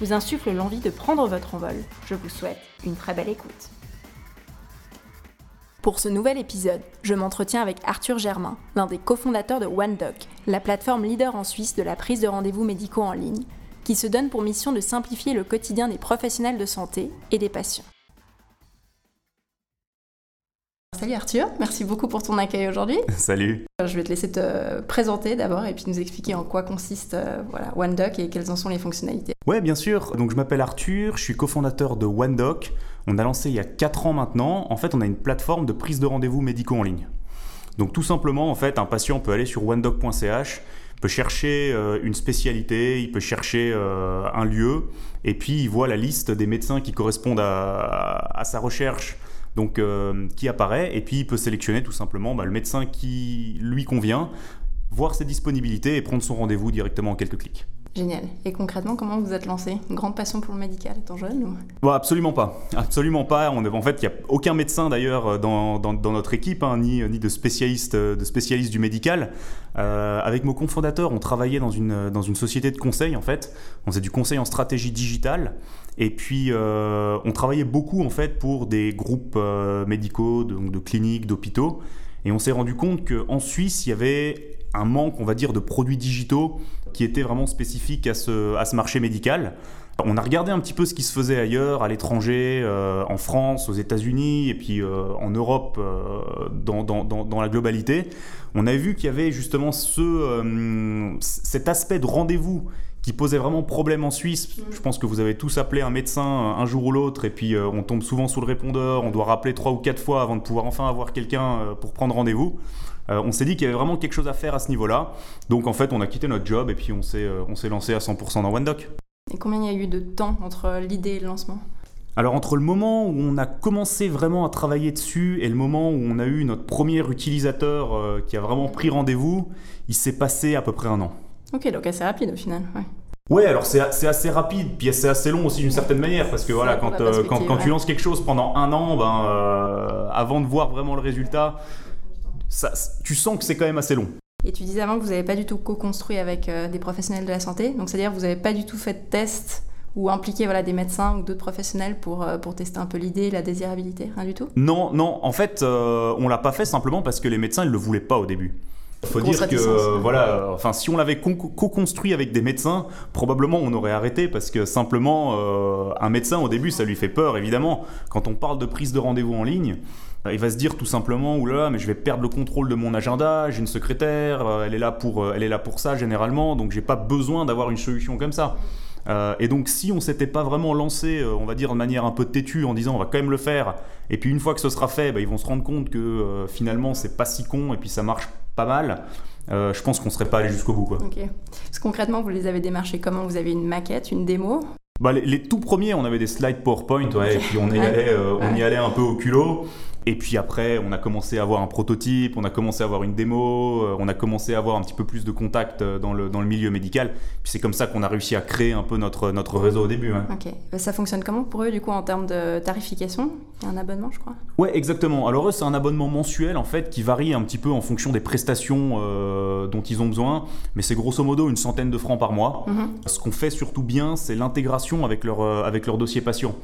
vous insufflent l'envie de prendre votre envol, je vous souhaite une très belle écoute. Pour ce nouvel épisode, je m'entretiens avec Arthur Germain, l'un des cofondateurs de OneDoc, la plateforme leader en Suisse de la prise de rendez-vous médicaux en ligne, qui se donne pour mission de simplifier le quotidien des professionnels de santé et des patients. Salut Arthur, merci beaucoup pour ton accueil aujourd'hui. Salut. Je vais te laisser te présenter d'abord et puis nous expliquer en quoi consiste euh, voilà, OneDoc et quelles en sont les fonctionnalités. Ouais, bien sûr. Donc je m'appelle Arthur, je suis cofondateur de OneDoc. On a lancé il y a 4 ans maintenant. En fait, on a une plateforme de prise de rendez-vous médicaux en ligne. Donc tout simplement, en fait, un patient peut aller sur onedoc.ch, peut chercher euh, une spécialité, il peut chercher euh, un lieu, et puis il voit la liste des médecins qui correspondent à, à sa recherche donc euh, qui apparaît et puis il peut sélectionner tout simplement bah, le médecin qui lui convient, voir ses disponibilités et prendre son rendez-vous directement en quelques clics. Génial. Et concrètement, comment vous êtes lancé? Grande passion pour le médical étant jeune ou... Absolument pas. Absolument pas. On, en fait, il n'y a aucun médecin d'ailleurs dans, dans, notre équipe, hein, ni, ni de spécialistes de spécialiste du médical. Euh, avec mon cofondateur, on travaillait dans une, dans une société de conseil en fait. On faisait du conseil en stratégie digitale. Et puis, euh, on travaillait beaucoup en fait pour des groupes euh, médicaux, de, de cliniques, d'hôpitaux. Et on s'est rendu compte qu'en Suisse, il y avait un manque, on va dire, de produits digitaux qui était vraiment spécifique à ce, à ce marché médical. On a regardé un petit peu ce qui se faisait ailleurs, à l'étranger, euh, en France, aux États-Unis et puis euh, en Europe euh, dans, dans, dans, la globalité. On a vu qu'il y avait justement ce, cet aspect de rendez-vous qui posait vraiment problème en Suisse. Je pense que vous avez tous appelé un médecin un jour ou l'autre et puis on tombe souvent sous le répondeur, on doit rappeler trois ou quatre fois avant de pouvoir enfin avoir quelqu'un pour prendre rendez-vous. Euh, on s'est dit qu'il y avait vraiment quelque chose à faire à ce niveau-là. Donc en fait, on a quitté notre job et puis on s'est, euh, on s'est lancé à 100% dans OneDoc. Et combien il y a eu de temps entre l'idée et le lancement? Alors entre le moment où on a commencé vraiment à travailler dessus et le moment où on a eu notre premier utilisateur euh, qui a vraiment pris rendez-vous, il s'est passé à peu près un an. Ok, donc assez rapide au final. Ouais. Ouais, alors c'est assez rapide, puis c'est assez long aussi d'une certaine manière, parce que voilà, quand, quand, tu lances quelque chose pendant un an, ben, avant de voir vraiment le résultat, tu sens que c'est quand même assez long. Et tu disais avant que vous n'avez pas du tout co-construit avec euh, des professionnels de la santé, donc c'est-à-dire que vous n'avez pas du tout fait de test ou impliqué voilà, des médecins ou d'autres professionnels pour, euh, pour tester un peu l'idée, la désirabilité, rien du tout? Non, non, en fait, euh, on l'a pas fait simplement parce que les médecins ne le voulaient pas au début. Il faut dire que voilà, enfin si on l'avait co-construit avec des médecins, probablement on aurait arrêté parce que simplement un médecin au début ça lui fait peur évidemment. Quand on parle de prise de rendez-vous en ligne, euh, il va se dire tout simplement oulala mais je vais perdre le contrôle de mon agenda j'ai une secrétaire euh, elle est là pour euh, elle est là pour ça généralement donc j'ai pas besoin d'avoir une solution comme ça et donc si on s'était pas vraiment lancé on va dire de manière un peu têtue en disant on va quand même le faire et puis une fois que ce sera fait bah, ils vont se rendre compte que finalement c'est pas si con et puis ça marche pas mal je pense qu'on serait pas allé jusqu'au bout quoi. Ok. Parce que concrètement vous les avez démarchés comment? Vous avez une maquette, une démo? Bah, les, tout premiers, on avait des slides PowerPoint, ouais, et puis on y, allait, on y allait un peu au culot. Et puis après, on a commencé à avoir un prototype, on a commencé à avoir une démo, euh, on a commencé à avoir un petit peu plus de contacts euh, dans le, dans le milieu médical. Puis c'est comme ça qu'on a réussi à créer un peu notre, notre réseau au début. Ok. Euh, ça fonctionne comment pour eux, du coup, en termes de tarification? Il y a un abonnement, je crois Ouais, exactement. Alors eux, c'est un abonnement mensuel, en fait, qui varie un petit peu en fonction des prestations dont ils ont besoin. Mais c'est grosso modo une centaine de francs par mois. Mhm. Ce qu'on fait surtout bien, c'est l'intégration avec leur, avec leur dossier patient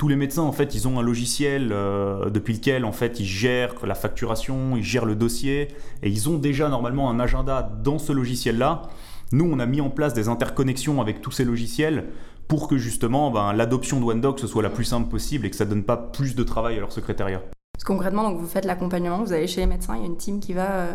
tous les médecins, en fait, ils ont un logiciel euh, depuis lequel, en fait, ils gèrent la facturation, ils gèrent le dossier, et ils ont déjà normalement un agenda dans ce logiciel-là. Nous, on a mis en place des interconnexions avec tous ces logiciels pour que justement ben, l'adoption de OneDoc soit la plus simple possible et que ça donne pas plus de travail à leur secrétariat. Concrètement, donc vous faites l'accompagnement, vous allez chez les médecins, il y a une team qui va euh,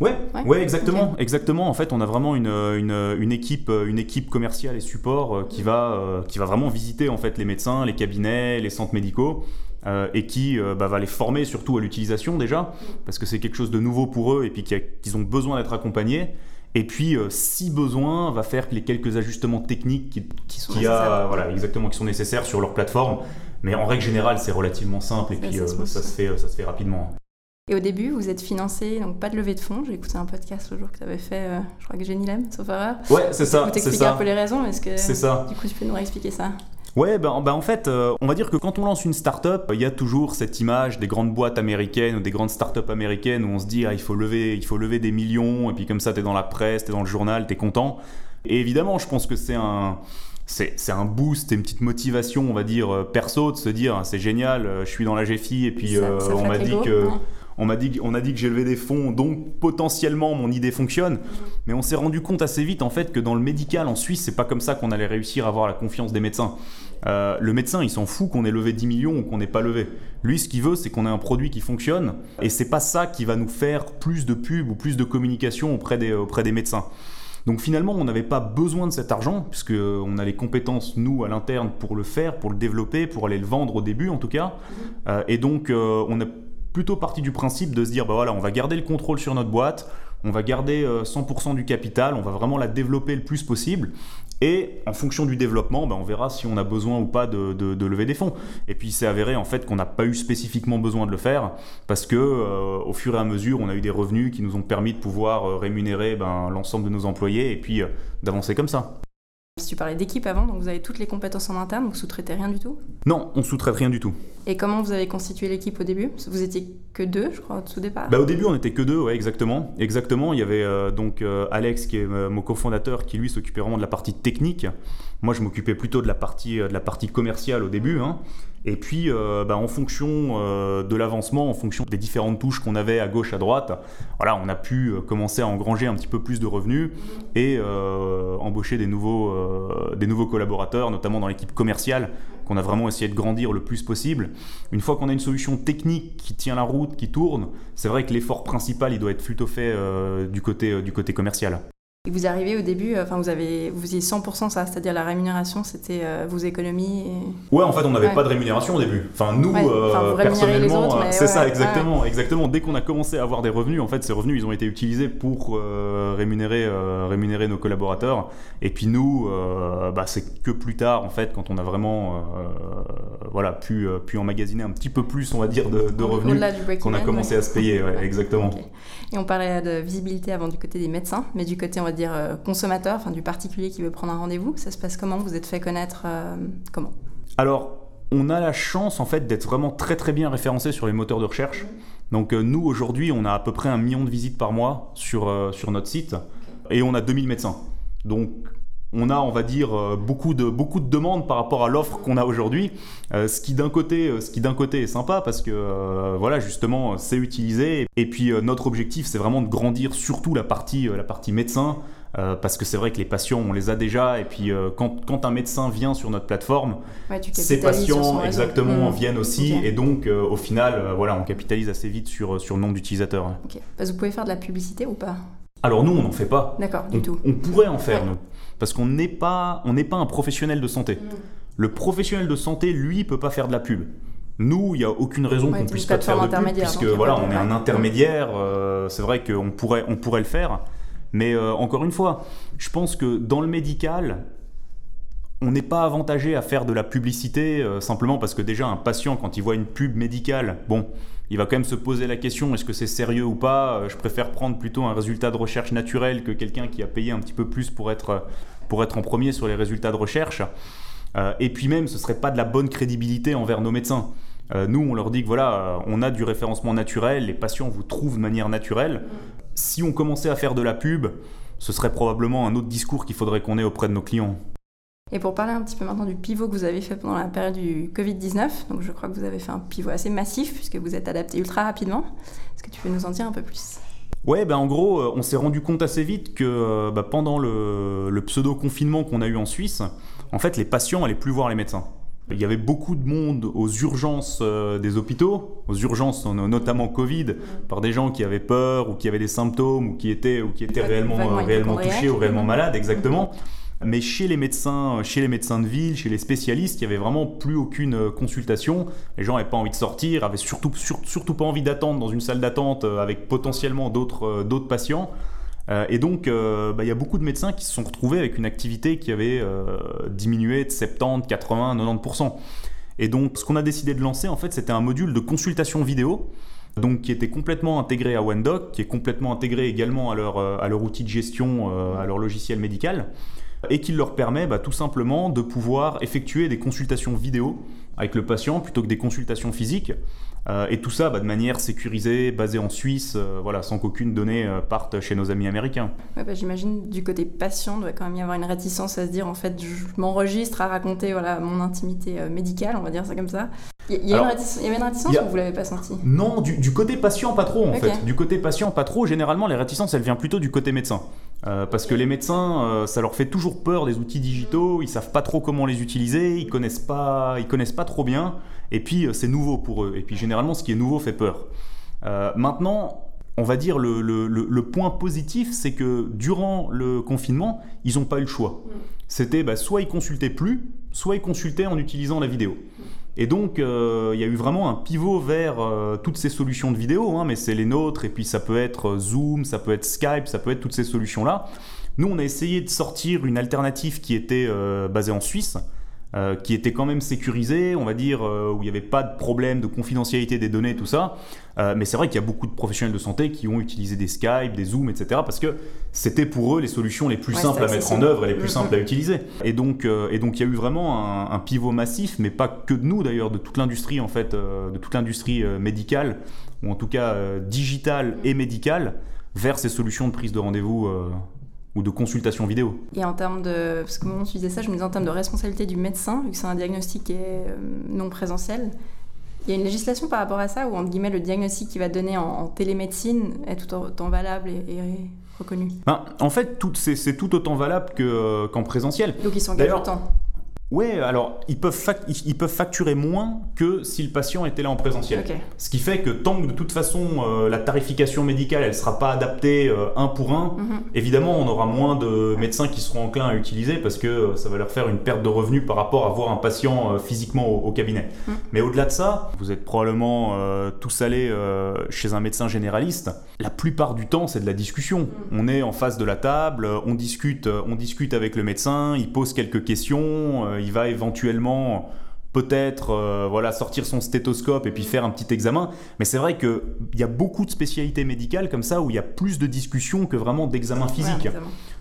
Ouais, ouais, exactement, exactement. En fait, on a vraiment une, une, équipe, une équipe commerciale et support euh, qui va, euh, qui va vraiment visiter en fait les médecins, les cabinets, les centres médicaux. Euh, et qui bah, va les former surtout à l'utilisation déjà, parce que c'est quelque chose de nouveau pour eux et puis qu'ils ont besoin d'être accompagnés. Et puis, si besoin, va faire les quelques ajustements techniques qui, Qui sont qui a, nécessaires. voilà, exactement, qui sont nécessaires sur leur plateforme. Mais en règle générale, c'est relativement simple et puis assez euh, ça, se fait, ça se fait rapidement. Et au début, vous êtes financé, donc pas de levée de fonds. J'ai écouté un podcast le jour que tu avais fait, euh, je crois que Jenny Lem, sauf erreur. Ouais, c'est ça, Vous c'est t'expliquer un ça. peu les raisons, est-ce que C'est ça. du coup tu peux nous réexpliquer ça? Ouais, ben, ben en fait, euh, on va dire que quand on lance une start-up, il y a toujours cette image des grandes boîtes américaines ou des grandes start-up américaines où on se dit ah, il faut lever, il faut lever des millions et puis comme ça t'es dans la presse, t'es dans le journal, t'es content. Et évidemment, je pense que c'est un c'est c'est un boost et une petite motivation, on va dire euh, perso, de se dire c'est génial, euh, je suis dans la GFI et puis Ça- euh, ça on m'a dit que on m'a dit, on a dit que j'ai levé des fonds, donc potentiellement mon idée fonctionne. Mais on s'est rendu compte assez vite en fait que dans le médical en Suisse, c'est pas comme ça qu'on allait réussir à avoir la confiance des médecins. Euh, le médecin, il s'en fout qu'on ait levé 10 millions ou qu'on n'ait pas levé. Lui, ce qu'il veut, c'est qu'on ait un produit qui fonctionne. Et c'est pas ça qui va nous faire plus de pub ou plus de communication auprès des, auprès des médecins. Donc finalement, on n'avait pas besoin de cet argent, puisque on a les compétences, nous, à l'interne, pour le faire, pour le développer, pour aller le vendre au début, en tout cas. Euh, et donc, euh, on a plutôt parti du principe de se dire, bah voilà, on va garder le contrôle sur notre boîte, on va garder euh, 100% du capital, on va vraiment la développer le plus possible. Et en fonction du développement, bah, on verra si on a besoin ou pas de, de- de lever des fonds. Et puis il s'est avéré en fait qu'on n'a pas eu spécifiquement besoin de le faire parce que euh, au fur et à mesure, on a eu des revenus qui nous ont permis de pouvoir euh, rémunérer ben, l'ensemble de nos employés et puis euh, d'avancer comme ça. Si tu parlais d'équipe avant, donc vous avez toutes les compétences en interne, vous sous-traitez rien du tout? Non, on sous-traite rien du tout. Et comment vous avez constitué l'équipe au début? Vous étiez que deux, je crois, au tout départ. Bah, au début, on était que deux, ouais, exactement. Exactement. Il y avait euh, donc euh, Alex, qui est euh, mon cofondateur, qui lui s'occupait vraiment de la partie technique. Moi, je m'occupais plutôt de la partie, euh, de la partie commerciale au début. hein. Et puis, bah, en fonction de l'avancement, en fonction des différentes touches qu'on avait à gauche, à droite, voilà, on a pu commencer à engranger un petit peu plus de revenus et embaucher des nouveaux, des nouveaux collaborateurs, notamment dans l'équipe commerciale, qu'on a vraiment essayé de grandir le plus possible. Une fois qu'on a une solution technique qui tient la route, qui tourne, c'est vrai que l'effort principal, il doit être plutôt fait euh, du, côté, euh, du côté commercial. Et vous arrivez au début, euh, enfin vous avez, vous faisiez 100% ça, c'est-à-dire la rémunération, c'était euh, vos économies. et- Ouais, en fait, on n'avait Ouais. pas de rémunération au début. Enfin, nous, Ouais, euh, enfin, personnellement, c'est ouais, ça, exactement, exactement. Dès qu'on a commencé à avoir des revenus, en fait, ces revenus, ils ont été utilisés pour euh, rémunérer, rémunérer nos collaborateurs. Et puis nous, bah, c'est que plus tard, en fait, quand on a vraiment, voilà, pu, pu emmagasiner un petit peu plus, on va dire, de, de revenus, qu'on a commencé à se payer. exactement. Et on parlait de visibilité avant du côté des médecins, mais du côté, on va dire, euh, consommateur, enfin du particulier qui veut prendre un rendez-vous, ça se passe comment? Vous êtes fait connaître euh, comment? Alors, on a la chance en fait d'être vraiment très très bien référencé sur les moteurs de recherche. Donc euh, nous aujourd'hui, on a à peu près un million de visites par mois sur, euh, sur notre site. Et on a 2000 médecins. Donc on a, on va dire, euh, beaucoup de, beaucoup de demandes par rapport à l'offre qu'on a aujourd'hui. Euh, ce qui d'un côté, euh, ce qui d'un côté est sympa parce que euh, voilà justement c'est utilisé. Et puis euh, notre objectif c'est vraiment de grandir surtout la partie, la partie médecin. parce que c'est vrai que les patients, on les a déjà, et puis quand, quand un médecin vient sur notre plateforme, Ouais, son patients exactement Mmh. viennent aussi, et donc au final, voilà, on capitalise assez vite sur, sur le nombre d'utilisateurs. Vous pouvez faire de la publicité ou pas? Alors nous, on n'en fait pas. D'accord, du On, tout. on pourrait en faire, Ouais. nous, parce qu'on n'est pas, on n'est pas un professionnel de santé. Le professionnel de santé, lui, peut pas faire de la pub. Nous, il n'y a aucune raison Ouais, qu'on puisse pas faire de pub, puisque voilà, on est un intermédiaire. euh, c'est vrai qu'on pourrait, on pourrait le faire, mais euh, encore une fois, je pense que dans le médical, on n'est pas avantagé à faire de la publicité euh, simplement parce que déjà un patient quand il voit une pub médicale, bon, il va quand même se poser la question est-ce que c'est sérieux ou pas? Euh, Je préfère prendre plutôt un résultat de recherche naturel que quelqu'un qui a payé un petit peu plus pour être pour être en premier sur les résultats de recherche. Euh, et puis même, ce serait pas de la bonne crédibilité envers nos médecins. Euh, nous, on leur dit que voilà, euh, on a du référencement naturel, les patients vous trouvent de manière naturelle. Si on commençait à faire de la pub, ce serait probablement un autre discours qu'il faudrait qu'on ait auprès de nos clients. Et pour parler un petit peu maintenant du pivot que vous avez fait pendant la période du Covid-19, donc je crois que vous avez fait un pivot assez massif puisque vous êtes adapté ultra rapidement. Est-ce que tu peux nous en dire un peu plus? Ouais, ben en gros, euh, on s'est rendu compte assez vite que euh, bah, pendant le, le pseudo-confinement qu'on a eu en Suisse, en fait, les patients allaient plus voir les médecins. Il y avait beaucoup de monde aux urgences euh, des hôpitaux, aux urgences no- notamment Covid, par des gens qui avaient peur ou qui avaient des symptômes ou qui étaient, ou qui étaient réellement, réellement touchés ou réellement malades, exactement. Mais chez les médecins, chez les médecins de ville, chez les spécialistes, il n'y avait vraiment plus aucune euh, consultation. Les gens n'avaient pas envie de sortir, avaient surtout, sur- surtout pas envie d'attendre dans une salle d'attente euh, avec potentiellement d'autres euh, d'autres patients. et donc, bah, il y a beaucoup de médecins qui se sont retrouvés avec une activité qui avait diminué de 70, 80, 90%. Et donc, ce qu'on a décidé de lancer, en fait, c'était un module de consultation vidéo, donc qui était complètement intégré à OneDoc, qui est complètement intégré également à leur, à leur outil de gestion, à leur logiciel médical, et qui leur permet bah, tout simplement de pouvoir effectuer des consultations vidéo avec le patient plutôt que des consultations physiques. Euh, et tout ça bah, de manière sécurisée, basée en Suisse, euh, voilà, sans qu'aucune donnée euh, parte chez nos amis américains. Ouais, bah, J'imagine du côté patient, il doit quand même y avoir une réticence à se dire en fait, je m'enregistre à raconter voilà, mon intimité médicale, on va dire ça comme ça. Il y, y, avait une réticence ou vous l'avez pas senti? Non, du, du, côté patient, pas trop en fait. Du côté patient, pas trop. Généralement, les réticences, elles viennent plutôt du côté médecin. Euh, parce que les médecins, euh, ça leur fait toujours peur des outils digitaux, ils savent pas trop comment les utiliser, ils connaissent pas, ils connaissent pas trop bien, et puis euh, c'est nouveau pour eux. Et puis généralement, ce qui est nouveau fait peur. maintenant, on va dire le, le, le point positif, c'est que durant le confinement, ils n'ont pas eu le choix. Mm. C'était bah, soit ils consultaient plus, soit ils consultaient en utilisant la vidéo. Et donc, euh, il y a eu vraiment un pivot vers euh, toutes ces solutions de vidéo, hein, mais c'est les nôtres, et puis ça peut être euh, Zoom, ça peut être Skype, ça peut être toutes ces solutions-là. Nous, on a essayé de sortir une alternative qui était basée en Suisse, euh, qui était quand même sécurisé, on va dire, euh, où il n'y avait pas de problème de confidentialité des données, tout ça. Euh, mais c'est vrai qu'il y a beaucoup de professionnels de santé qui ont utilisé des Skype, des Zoom, etc. parce que c'était pour eux les solutions les plus simples à mettre en œuvre et les plus mm-hmm. simples à utiliser. Et donc, et donc il y a eu vraiment un, pivot massif, mais pas que de nous d'ailleurs, de toute l'industrie en fait, de toute l'industrie médicale, ou en tout cas digitale et médicale, vers ces solutions de prise de rendez-vous ou de consultation vidéo. Et en termes de, parce que moment tu disais ça, je me disais en termes de responsabilité du médecin, vu que c'est un diagnostic qui est euh, non présentiel, il y a une législation par rapport à ça, où entre guillemets le diagnostic qui va donner en, télémédecine est tout autant valable et, reconnu? Ben, En fait, c'est tout autant valable euh, qu'en présentiel. Donc ils s'engagent autant Ouais, alors ils peuvent, ils peuvent facturer moins que si le patient était là en présentiel. Ce qui fait que tant que de toute façon euh, la tarification médicale elle sera pas adaptée euh, un pour un, mhm. évidemment on aura moins de médecins qui seront enclins à utiliser parce que euh, ça va leur faire une perte de revenus par rapport à voir un patient physiquement au, cabinet. Mhm. Mais au-delà de ça, vous êtes probablement tous allés chez un médecin généraliste. La plupart du temps c'est de la discussion. Mhm. On est en face de la table, on discute, on discute avec le médecin, il pose quelques questions il va éventuellement peut-être euh, voilà sortir son stéthoscope et puis faire un petit examen. Mais c'est vrai qu'il y a beaucoup de spécialités médicales comme ça où il y a plus de discussions que vraiment d'examens physiques.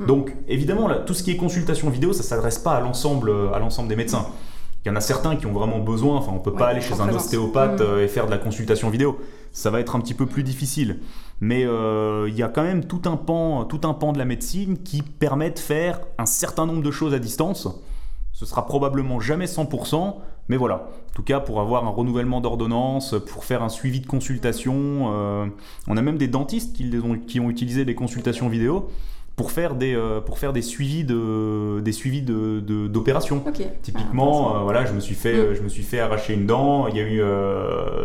Donc évidemment, tout ce qui est consultation vidéo, ça ne s'adresse pas à l'ensemble, à l'ensemble des médecins. Il y en a certains qui ont vraiment besoin, enfin on peut pas aller chez un ostéopathe hmm. euh, et faire de la consultation vidéo. Ça va être un petit peu plus difficile. Mais il y a quand même tout un, pan, tout un pan de la médecine qui permet de faire un certain nombre de choses à distance ce sera probablement jamais 100%, mais voilà. En tout cas, pour avoir un renouvellement d'ordonnance, pour faire un suivi de consultation, euh, on a même des dentistes qui, ont, qui ont utilisé des consultations vidéo pour faire des, euh, pour faire des suivis de des suivis de, d'opérations. Typiquement, ah, euh, voilà, je me suis fait je me suis fait arracher une dent. Il y a eu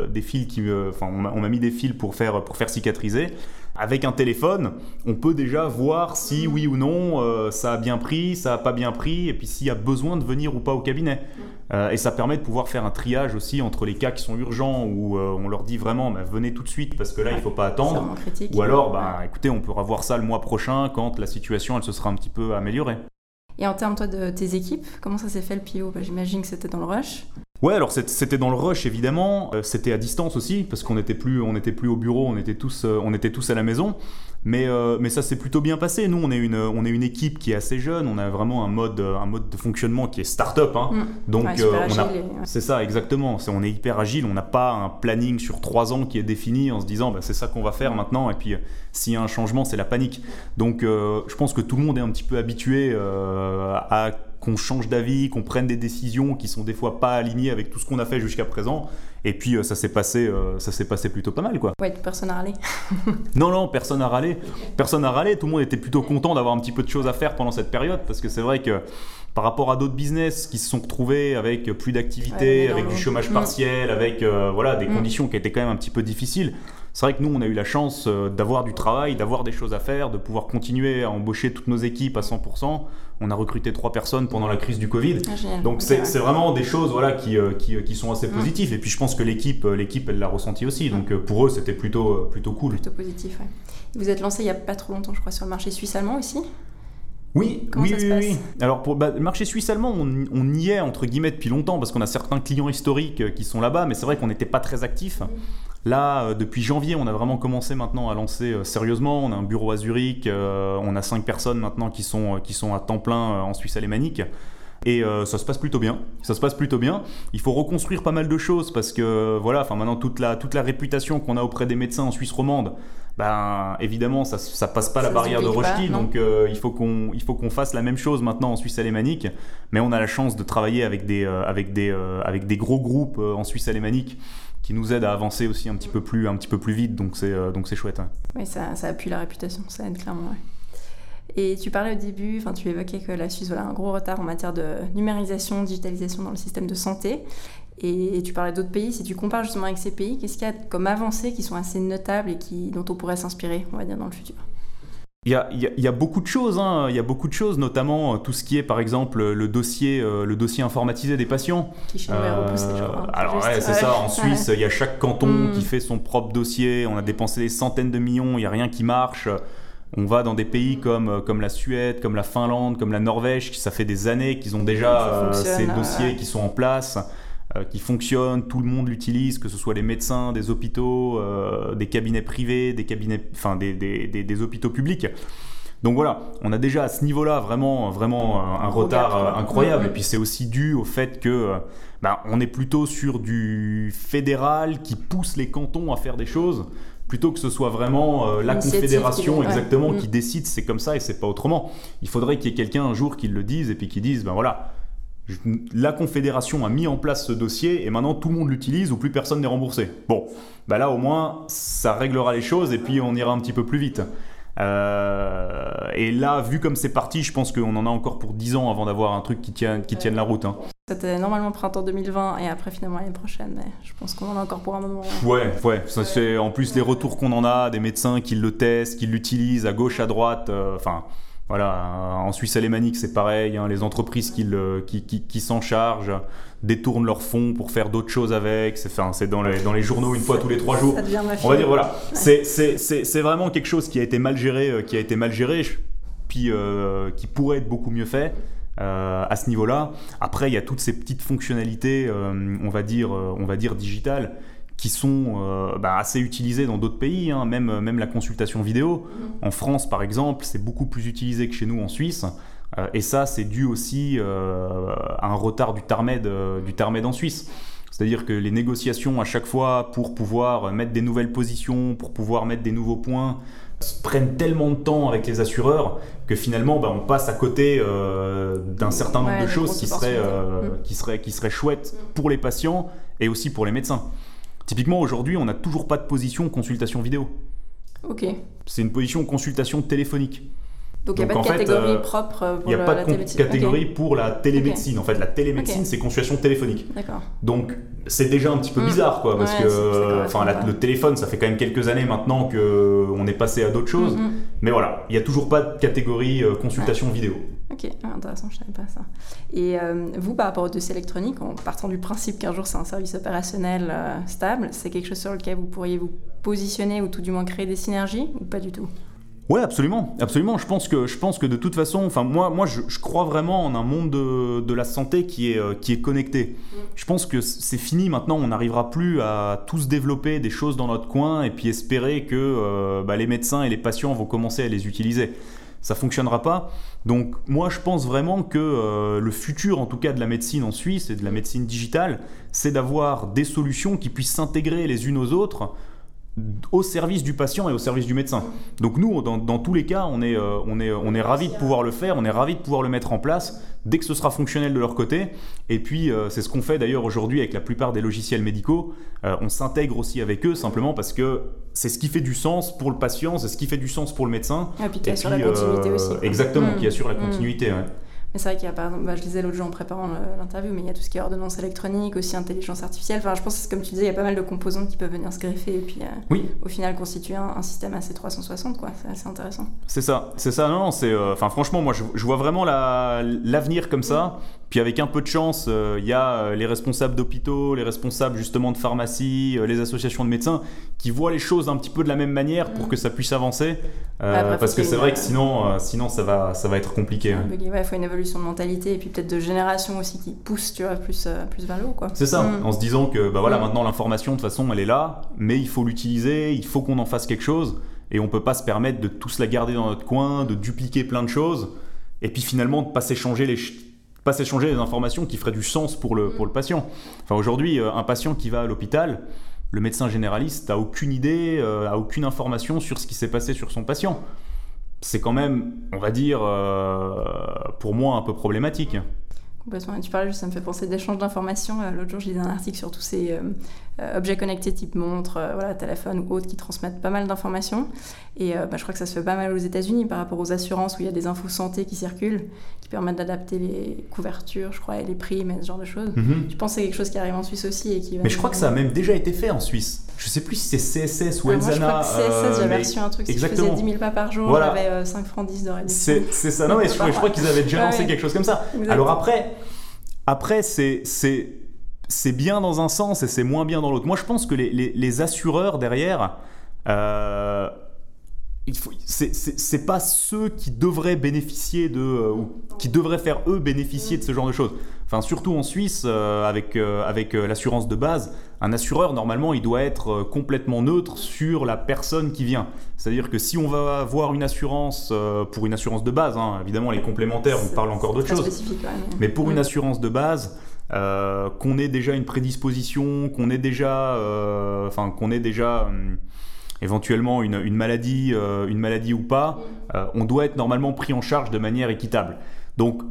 des fils qui, enfin, on m'a mis des fils pour faire pour faire cicatriser. Avec un téléphone, on peut déjà voir si oui ou non euh, ça a bien pris, ça a pas bien pris, et puis s'il y a besoin de venir ou pas au cabinet. Euh, et ça permet de pouvoir faire un triage aussi entre les cas qui sont urgents où euh, on leur dit vraiment bah, venez tout de suite parce que là il faut pas attendre. Ou alors bah, écoutez on pourra voir ça le mois prochain quand la situation elle se sera un petit peu améliorée. Et en termes toi de tes équipes, comment ça s'est fait le PIO bah, J'imagine que c'était dans le rush. Ouais, alors c'était dans le rush évidemment, euh, c'était à distance aussi parce qu'on n'était plus, on plus au bureau, on était tous, euh, on était tous à la maison. Mais, euh, mais ça s'est plutôt bien passé. Nous, on est une, on est une équipe qui est assez jeune. On a vraiment un mode, un mode de fonctionnement qui est start-up. Hein. Mm. Donc, on c'est ça exactement. on est hyper agile. On n'a pas un planning sur trois ans qui est défini en se disant, bah, c'est ça qu'on va faire maintenant. Et puis, s'il y a un changement, c'est la panique. Donc, je pense que tout le monde est un petit peu habitué à qu'on change d'avis, qu'on prenne des décisions qui sont des fois pas alignées avec tout ce qu'on a fait jusqu'à présent. Et puis euh, ça s'est passé, euh, ça s'est passé plutôt pas mal quoi. Ouais, personne n'a râlé. non non, personne n'a râlé. Personne n'a râlé. Tout le monde était plutôt content d'avoir un petit peu de choses à faire pendant cette période parce que c'est vrai que par rapport à d'autres business qui se sont retrouvés avec plus d'activité, avec du chômage partiel, avec euh, voilà des mm. conditions qui étaient quand même un petit peu difficiles. C'est vrai que nous, on a eu la chance d'avoir du travail, d'avoir des choses à faire, de pouvoir continuer à embaucher toutes nos équipes à 100%. On a recruté trois personnes pendant la crise du Covid. Ah, Donc c'est vraiment des choses voilà, qui, qui, qui sont assez mm. positives. Et puis je pense que l'équipe, l'équipe elle l'a ressenti aussi. Donc pour eux, c'était plutôt, plutôt cool. Plutôt positif, ouais. Vous êtes lancé il n'y a pas trop longtemps, je crois, sur le marché suisse-allemand aussi? Oui, oui, oui, Alors pour bah, le marché suisse-allemand, on, y est entre guillemets depuis longtemps parce qu'on a certains clients historiques euh, qui sont là-bas, mais c'est vrai qu'on n'était pas très actifs. Là, euh, depuis janvier, on a vraiment commencé maintenant à lancer euh, sérieusement. On a un bureau à Zurich, on a cinq personnes maintenant qui sont, qui sont à temps plein en Suisse alémanique. Et ça se passe plutôt bien. Ça se passe plutôt bien. Il faut reconstruire pas mal de choses parce que voilà, enfin maintenant toute la, toute la réputation qu'on a auprès des médecins en Suisse romande, ben, évidemment, ça, ça passe pas la barrière de Rochki, donc euh, il faut qu'on il faut qu'on fasse la même chose maintenant en Suisse alémanique. Mais on a la chance de travailler avec des euh, avec des euh, avec des gros groupes en Suisse alémanique qui nous aident à avancer aussi un petit peu plus un petit peu plus vite. Donc c'est donc c'est chouette. Oui, ça, appuie la réputation, ça aide clairement. Et tu parlais au début, enfin tu évoquais que la Suisse a un gros retard en matière de numérisation, digitalisation dans le système de santé. Et tu parlais d'autres pays, si tu compares justement avec ces pays, qu'est-ce qu'il y a comme avancées qui sont assez notables et qui, dont on pourrait s'inspirer, on va dire, dans le futur? Il y, a, il y, a, beaucoup de choses, hein. il y a beaucoup de choses, notamment euh, tout ce qui est par exemple le dossier, euh, le dossier informatisé des patients. Qui chez euh, repoussé, je crois. Alors ouais, c'est ça, en Suisse, il y a chaque canton mm. qui fait son propre dossier, on a dépensé des centaines de millions, il n'y a rien qui marche. On va dans des pays comme, comme la Suède, comme la Finlande, comme la Norvège, qui ça fait des années qu'ils ont déjà ces dossiers qui sont en place. Euh, qui fonctionne, tout le monde l'utilise, que ce soit les médecins, des hôpitaux, euh, des cabinets privés, des cabinets, enfin des, des, des, hôpitaux publics. Donc voilà, on a déjà à ce niveau-là vraiment, vraiment un, retard euh, incroyable. Et puis c'est aussi dû au fait que ben, on est plutôt sur du fédéral qui pousse les cantons à faire des choses plutôt que ce soit vraiment la confédération exactement qui mm. décide, c'est comme ça et c'est pas autrement. Il faudrait qu'il y ait quelqu'un un jour qui le dise et puis qui dise, ben voilà, la Confédération a mis en place ce dossier et maintenant tout le monde l'utilise ou plus personne n'est remboursé. Bon, bah là au moins ça réglera les choses et puis on ira un petit peu plus vite. Euh, et là, vu comme c'est parti, je pense qu'on en a encore pour 10 ans avant d'avoir un truc qui tienne, qui tienne la route. Hein. C'était normalement printemps 2020 et après finalement l'année prochaine, mais je pense qu'on en a encore pour un moment. Ouais, ouais. Ça, c'est en plus les retours qu'on en a, des médecins qui le testent, qui l'utilisent à gauche, à droite. Euh, enfin. Voilà, en Suisse alémanique, c'est pareil. Hein, les entreprises qui, qui, qui, s'en chargent détournent leurs fonds pour faire d'autres choses avec. C'est enfin, dans, les, dans les journaux une fois tous les trois jours. On va dire, voilà. C'est vraiment quelque chose qui a été mal géré, euh, qui a été mal géré, puis euh, qui pourrait être beaucoup mieux fait. Euh, à ce niveau-là. Après, il y a toutes ces petites fonctionnalités, on va dire, on va dire digitales, qui sont euh, bah, assez utilisés dans d'autres pays, hein, même, même la consultation vidéo. Mm. En France, par exemple, c'est beaucoup plus utilisé que chez nous en Suisse. Euh, et ça, c'est dû aussi euh, à un retard du TARMED, du TARMED en Suisse. C'est-à-dire que les négociations à chaque fois pour pouvoir mettre des nouvelles positions, pour pouvoir mettre des nouveaux points, prennent tellement de temps avec les assureurs que finalement bah, on passe à côté d'un certain nombre de choses qui seraient, mm. qui, seraient, qui seraient chouettes pour les patients et aussi pour les médecins. Typiquement, aujourd'hui, on n'a toujours pas de position consultation vidéo. Ok. C'est une position consultation téléphonique. Donc il n'y a pas de catégorie propre pour la, n'y a pas de catégorie pour la télémédecine. En fait, la télémédecine, c'est consultation téléphonique. D'accord. Donc c'est déjà un petit peu mm. bizarre, quoi, parce que enfin, le téléphone, ça fait quand même quelques années maintenant que on est passé à d'autres choses. Mm, mm. Mais voilà, il n'y a toujours pas de catégorie euh, consultation vidéo. Ok, intéressant, je ne savais pas ça. Et euh, vous, par rapport au dossier électronique, en partant du principe qu'un jour c'est un service opérationnel euh, stable, c'est quelque chose sur lequel vous pourriez vous positionner ou tout du moins créer des synergies ou pas du tout? Ouais, absolument, absolument. Je pense que, je pense que de toute façon, enfin moi, moi, je, crois vraiment en un monde de, de la santé qui est, euh, qui est connecté. Mm. Je pense que c'est fini maintenant. On n'arrivera plus à tous développer des choses dans notre coin et puis espérer que bah, les médecins et les patients vont commencer à les utiliser ça fonctionnera pas. Donc moi je pense vraiment que euh, le futur en tout cas de la médecine en Suisse et de la médecine digitale, c'est d'avoir des solutions qui puissent s'intégrer les unes aux autres au service du patient et au service du médecin. Donc nous, dans, tous les cas, on est, euh, on est, on est ravis de pouvoir le faire, on est ravis de pouvoir le mettre en place dès que ce sera fonctionnel de leur côté. Et puis, euh, c'est ce qu'on fait d'ailleurs aujourd'hui avec la plupart des logiciels médicaux. Euh, on s'intègre aussi avec eux simplement parce que c'est ce qui fait du sens pour le patient, c'est ce qui fait du sens pour le médecin. Et puis qui assure la continuité aussi. Exactement, qui mmh. assure la mmh. continuité. Mais c'est vrai qu'il y a par exemple, bah, je disais l'autre jour en préparant l'interview, mais il y a tout ce qui est ordonnance électronique, aussi intelligence artificielle. Enfin, je pense que comme tu disais, il y a pas mal de composants qui peuvent venir se greffer et puis euh, oui. au final constituer un, système assez 360, quoi. C'est assez intéressant. C'est ça, c'est ça. Non, c'est, euh, enfin, franchement, moi, je, vois vraiment l'avenir comme ça. Puis avec un peu de chance, euh, il y a les responsables d'hôpitaux, les responsables justement de pharmacie, les associations de médecins qui voient les choses un petit peu de la même manière pour mm. que ça puisse avancer. parce que c'est vrai que sinon, sinon ça va, ça va être compliqué. Il faut une évolution de mentalité et puis peut-être de génération aussi qui pousse, tu vois, plus, plus vers le haut, quoi. C'est ça. Mm. En se disant que, bah voilà, mm. maintenant l'information de toute façon, elle est là, mais il faut l'utiliser, il faut qu'on en fasse quelque chose, et on peut pas se permettre de tous la garder dans notre coin, de dupliquer plein de choses, et puis finalement de pas s'échanger les pas s'échanger les informations qui feraient du sens pour le, pour le patient. Enfin, aujourd'hui, euh, un patient qui va à l'hôpital, le médecin généraliste n'a aucune idée, euh, a aucune information sur ce qui s'est passé sur son patient. C'est quand même, on va dire, euh, pour moi, un peu problématique. Tu parlais juste, ça me fait penser d'échanges d'informations. Euh, l'autre jour, j'ai lu un article sur tous ces euh, objets connectés type montre, voilà, téléphone ou autres qui transmettent pas mal d'informations. Et bah, je crois que ça se fait pas mal aux États-Unis par rapport aux assurances où il y a des infos santé qui circulent, qui permettent d'adapter les couvertures, je crois, et les prix, mais ce genre de choses. Mhm. Je pense que c'est quelque chose qui arrive en Suisse aussi. Et qui mais je crois que ça a même déjà été fait en Suisse. Je sais plus si c'est CSS ou Elzana. Moi, je crois que CSS, j'avais reçu un truc. Exactement. Si je faisais 10 000 pas par jour, j'avais 5 francs 10 de réduction. C'est ça, non, mais je, crois qu'ils avaient déjà lancé quelque chose comme ça. Alors après. Après, c'est c'est bien dans un sens et c'est moins bien dans l'autre. Moi, je pense que les, les, assureurs derrière, euh, c'est pas ceux qui devraient bénéficier de, euh, ou qui devraient faire eux bénéficier de ce genre de choses. Enfin, surtout en Suisse, euh, avec, euh, avec l'assurance de base, un assureur, normalement, il doit être complètement neutre sur la personne qui vient. C'est-à-dire que si on va avoir une assurance, pour une assurance de base, hein, évidemment, les complémentaires, on parle encore d'autre chose. Mais pour une assurance de base, qu'on ait déjà une prédisposition, qu'on ait déjà, enfin, qu'on ait déjà hum, éventuellement une, maladie, euh, une maladie ou pas, euh, on doit être normalement pris en charge de manière équitable. Donc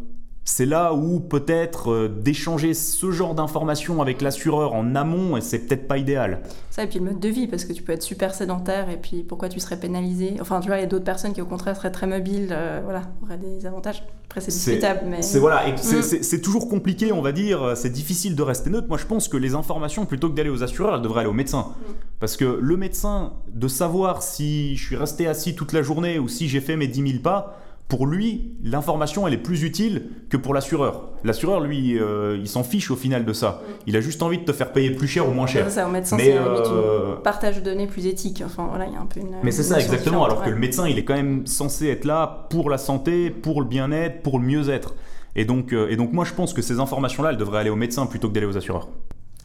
c'est là où peut-être euh, d'échanger ce genre d'informations avec l'assureur en amont, et c'est peut-être pas idéal. Ça, et puis le mode de vie, parce que tu peux être super sédentaire, et puis pourquoi tu serais pénalisé? Enfin, tu vois, il y a d'autres personnes qui au contraire seraient très mobiles, euh, voilà, auraient des avantages. Après, c'est discutable, mais... C'est voilà, mm. c'est toujours compliqué, on va dire, c'est difficile de rester neutre. Moi, je pense que les informations, plutôt que d'aller aux assureurs, elles devraient aller au médecin. Mm. Parce que le médecin, de savoir si je suis resté assis toute la journée ou si j'ai fait mes 10 000 pas, pour lui, l'information, elle est plus utile que pour l'assureur. L'assureur, lui, euh, il s'en fiche au final de ça. Il a juste envie de te faire payer plus cher ou moins cher. C'est ça, au médecin, c'est euh... partage de données plus éthique. Enfin, voilà, il y a un peu une. Mais c'est ça, exactement. Alors que le médecin, il est quand même censé être là pour la santé, pour le bien-être, pour le mieux-être. Et donc, euh, et donc, moi, je pense que ces informations-là, elles devraient aller au médecin plutôt que d'aller aux assureurs.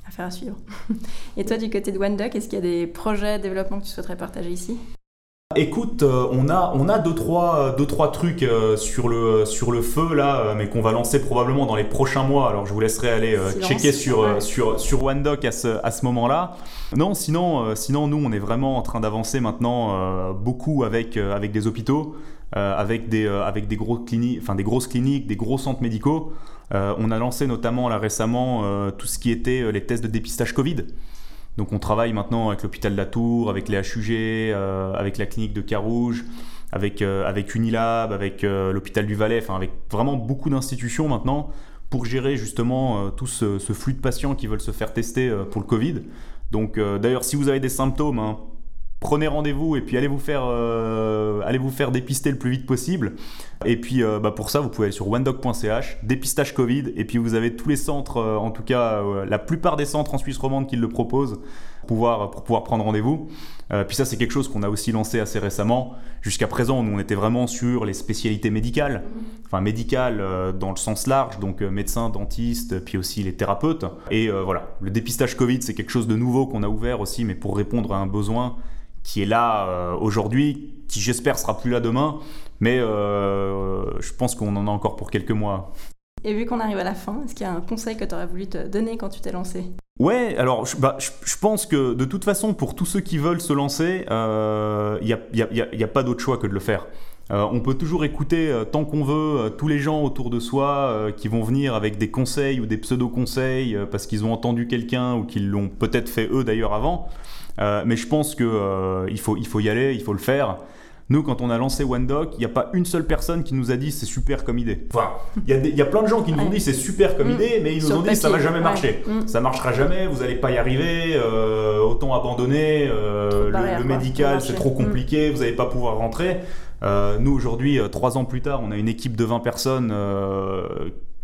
Affaire à suivre. et toi, du côté de OneDoc, est-ce qu'il y a des projets de développement que tu souhaiterais partager ici? Écoute, euh, on a on a deux trois deux trois trucs euh, sur le sur le feu là, mais qu'on va lancer probablement dans les prochains mois. Alors je vous laisserai aller euh, checker sur sur sur OneDoc à ce à ce moment-là. Non, sinon sinon nous on est vraiment en train d'avancer maintenant beaucoup avec avec des hôpitaux, avec des avec des gros cliniques, enfin des grosses cliniques, des gros centres médicaux. on a lancé notamment là récemment tout ce qui était les tests de dépistage Covid. Donc on travaille maintenant avec l'hôpital de la Tour, avec les HUG, euh, avec la clinique de Carouge, avec, euh, Unilab, avec euh, l'hôpital du Valais, enfin avec vraiment beaucoup d'institutions maintenant pour gérer justement tout ce, flux de patients qui veulent se faire tester pour le Covid. Donc d'ailleurs si vous avez des symptômes, hein, prenez rendez-vous et puis allez vous faire, euh, allez vous faire dépister le plus vite possible. Et puis euh, bah, pour ça, vous pouvez aller sur onedoc.ch, dépistage Covid, et puis vous avez tous les centres, euh, en tout cas la plupart des centres en Suisse romande qui le proposent pour pouvoir, pour pouvoir prendre rendez-vous. puis ça, c'est quelque chose qu'on a aussi lancé assez récemment. Jusqu'à présent, nous, on était vraiment sur les spécialités médicales, enfin médicales dans le sens large, donc médecins, dentistes, puis aussi les thérapeutes. Et voilà, le dépistage Covid, c'est quelque chose de nouveau qu'on a ouvert aussi, mais pour répondre à un besoin qui est là euh, aujourd'hui, qui j'espère sera plus là demain, mais euh, je pense qu'on en a encore pour quelques mois. Et vu qu'on arrive à la fin, est-ce qu'il y a un conseil que tu aurais voulu te donner quand tu t'es lancé? Ouais, alors je, bah, je, pense que de toute façon, pour tous ceux qui veulent se lancer, il euh, n'y a, pas d'autre choix que de le faire. on peut toujours écouter tant qu'on veut tous les gens autour de soi qui vont venir avec des conseils ou des pseudo-conseils parce qu'ils ont entendu quelqu'un ou qu'ils l'ont peut-être fait eux d'ailleurs avant. Euh, mais je pense qu'il euh, faut, il faut y aller, il faut le faire. Nous, quand on a lancé OneDoc, il n'y a pas une seule personne qui nous a dit c'est super comme idée. Enfin, il y, il y a plein de gens qui nous ont dit c'est super comme Mm. idée, mais ils nous Sur ont dit ça va papier, jamais ouais. marcher. Mm. Ça marchera jamais, vous n'allez pas y arriver, euh, autant abandonner, euh, le, médical c'est trop compliqué, vous n'allez pas pouvoir rentrer. Euh, nous, aujourd'hui, trois ans plus tard, on a une équipe de 20 personnes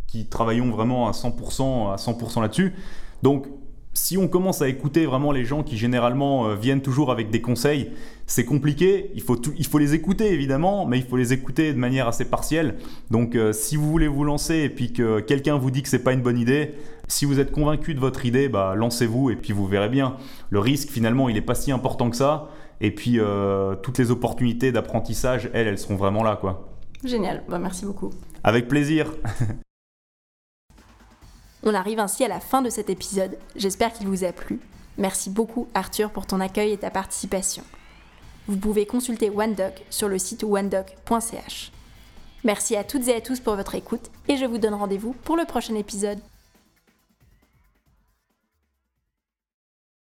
qui travaillons vraiment à 100%, à 100% là-dessus. Donc, si on commence à écouter vraiment les gens qui généralement euh, viennent toujours avec des conseils, c'est compliqué. Il faut, tout- il faut les écouter évidemment, mais il faut les écouter de manière assez partielle. Donc, euh, si vous voulez vous lancer et puis que quelqu'un vous dit que c'est pas une bonne idée, si vous êtes convaincu de votre idée, bah, lancez-vous et puis vous verrez bien. Le risque finalement, il n'est pas si important que ça. Et puis, euh, toutes les opportunités d'apprentissage, elles, elles seront vraiment là, quoi. Génial, bah, merci beaucoup. Avec plaisir. On arrive ainsi à la fin de cet épisode. J'espère qu'il vous a plu. Merci beaucoup Arthur pour ton accueil et ta participation. Vous pouvez consulter OneDoc sur le site onedoc.ch. Merci à toutes et à tous pour votre écoute et je vous donne rendez-vous pour le prochain épisode.